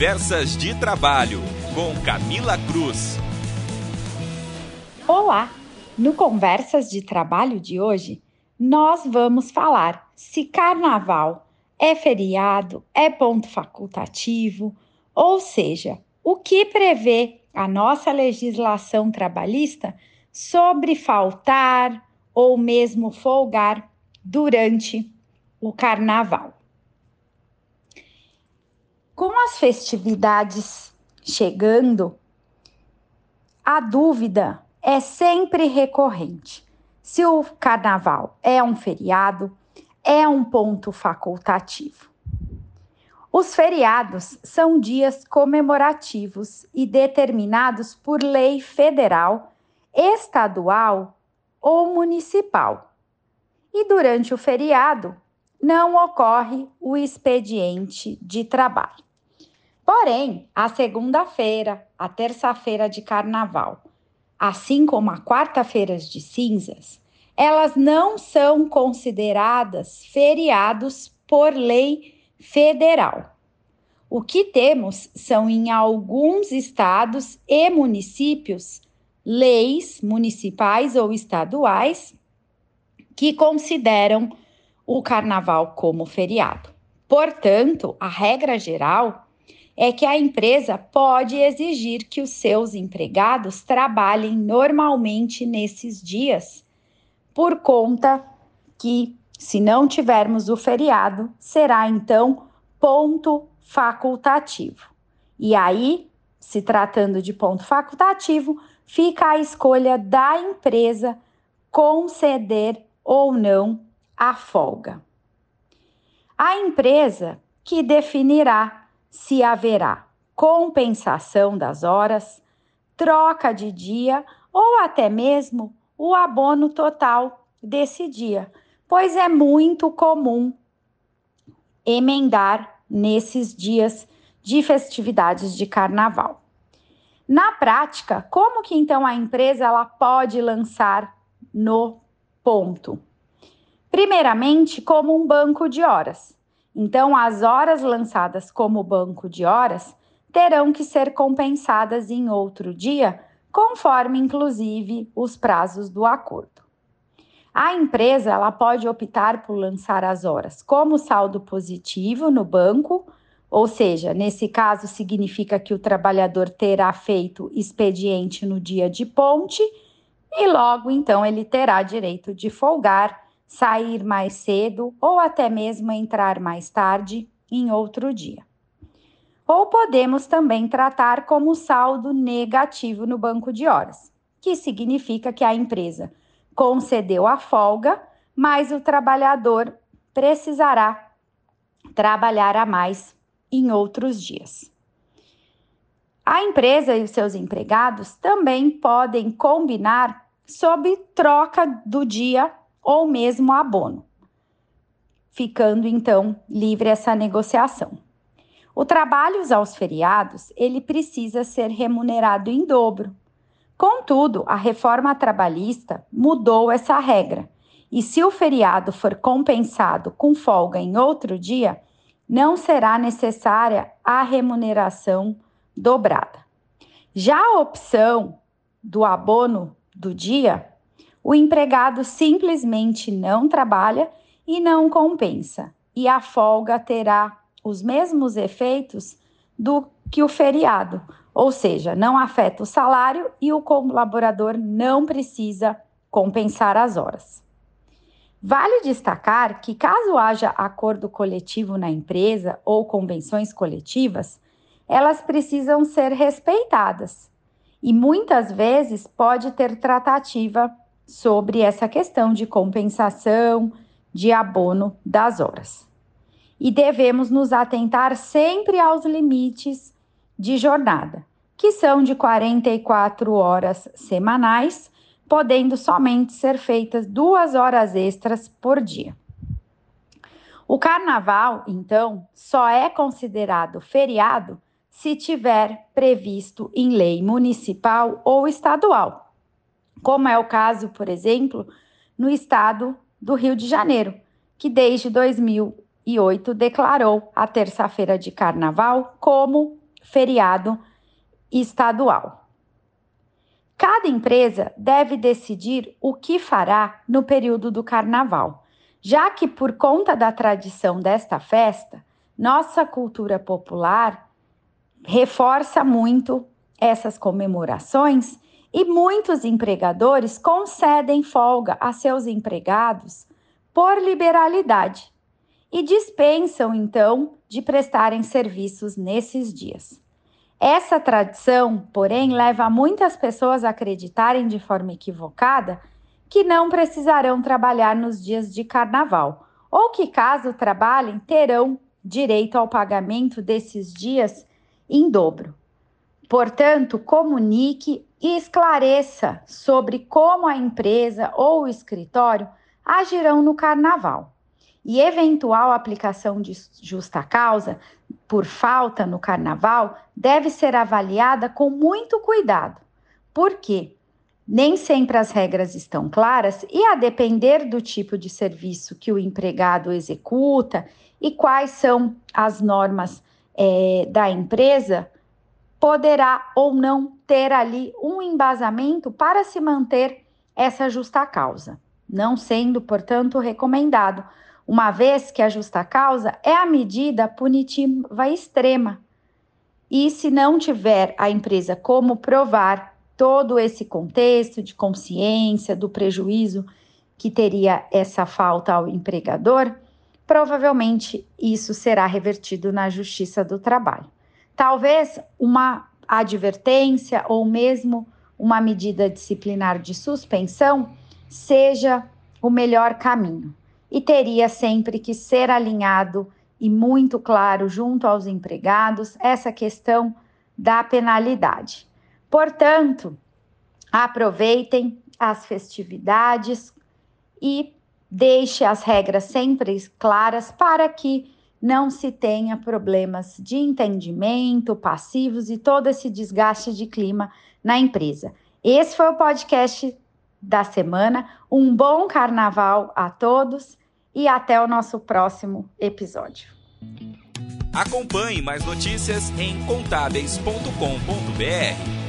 Conversas de Trabalho, com Camila Cruz. Olá! No Conversas de Trabalho de hoje, nós vamos falar se carnaval é feriado, é ponto facultativo, ou seja, o que prevê a nossa legislação trabalhista sobre faltar ou mesmo folgar durante o carnaval. Com as festividades chegando, a dúvida é sempre recorrente. Se o carnaval é um feriado, é um ponto facultativo. Os feriados são dias comemorativos e determinados por lei federal, estadual ou municipal. E durante o feriado não ocorre o expediente de trabalho. Porém, a segunda-feira, a terça-feira de carnaval, assim como a quarta-feira de cinzas, elas não são consideradas feriados por lei federal. O que temos são em alguns estados e municípios leis municipais ou estaduais que consideram o carnaval como feriado. Portanto, a regra geral é que a empresa pode exigir que os seus empregados trabalhem normalmente nesses dias, por conta que, se não tivermos o feriado, será então ponto facultativo. E aí, se tratando de ponto facultativo, fica a escolha da empresa conceder ou não a folga. A empresa que definirá se haverá compensação das horas, troca de dia ou até mesmo o abono total desse dia, pois é muito comum emendar nesses dias de festividades de carnaval. Na prática, como que então a empresa ela pode lançar no ponto? Primeiramente, como um banco de horas. Então, as horas lançadas como banco de horas terão que ser compensadas em outro dia, conforme inclusive os prazos do acordo. A empresa ela pode optar por lançar as horas como saldo positivo no banco, ou seja, nesse caso significa que o trabalhador terá feito expediente no dia de ponte e logo então ele terá direito de folgar sair mais cedo ou até mesmo entrar mais tarde em outro dia. Ou podemos também tratar como saldo negativo no banco de horas, que significa que a empresa concedeu a folga, mas o trabalhador precisará trabalhar a mais em outros dias. A empresa e os seus empregados também podem combinar sobre troca do dia ou mesmo abono, ficando então livre essa negociação. O trabalho aos feriados, ele precisa ser remunerado em dobro. Contudo, a reforma trabalhista mudou essa regra. E se o feriado for compensado com folga em outro dia, não será necessária a remuneração dobrada. Já a opção do abono do dia o empregado simplesmente não trabalha e não compensa, e a folga terá os mesmos efeitos do que o feriado, ou seja, não afeta o salário e o colaborador não precisa compensar as horas. Vale destacar que, caso haja acordo coletivo na empresa ou convenções coletivas, elas precisam ser respeitadas. E muitas vezes pode ter tratativa sobre essa questão de compensação de abono das horas. E devemos nos atentar sempre aos limites de jornada, que são de 44 horas semanais, podendo somente ser feitas duas horas extras por dia. O carnaval, então, só é considerado feriado se tiver previsto em lei municipal ou estadual, como é o caso, por exemplo, no estado do Rio de Janeiro, que desde 2008 declarou a terça-feira de carnaval como feriado estadual. Cada empresa deve decidir o que fará no período do carnaval, já que, por conta da tradição desta festa, nossa cultura popular reforça muito essas comemorações e muitos empregadores concedem folga a seus empregados por liberalidade e dispensam então de prestarem serviços nesses dias. Essa tradição, porém, leva muitas pessoas a acreditarem de forma equivocada que não precisarão trabalhar nos dias de carnaval, ou que, caso trabalhem, terão direito ao pagamento desses dias em dobro. Portanto, comunique e esclareça sobre como a empresa ou o escritório agirão no carnaval. E eventual aplicação de justa causa por falta no carnaval deve ser avaliada com muito cuidado. Por quê? Nem sempre as regras estão claras e, a depender do tipo de serviço que o empregado executa e quais são as normas é, da empresa, poderá ou não ter ali um embasamento para se manter essa justa causa, não sendo, portanto, recomendado, uma vez que a justa causa é a medida punitiva extrema. E se não tiver a empresa como provar todo esse contexto de consciência do prejuízo que teria essa falta ao empregador, provavelmente isso será revertido na Justiça do Trabalho. Talvez uma advertência ou mesmo uma medida disciplinar de suspensão seja o melhor caminho e teria sempre que ser alinhado e muito claro junto aos empregados essa questão da penalidade. Portanto, aproveitem as festividades e deixe as regras sempre claras para que não se tenha problemas de entendimento, passivos e todo esse desgaste de clima na empresa. Esse foi o podcast da semana. Um bom carnaval a todos e até o nosso próximo episódio. Acompanhe mais notícias em contábeis.com.br.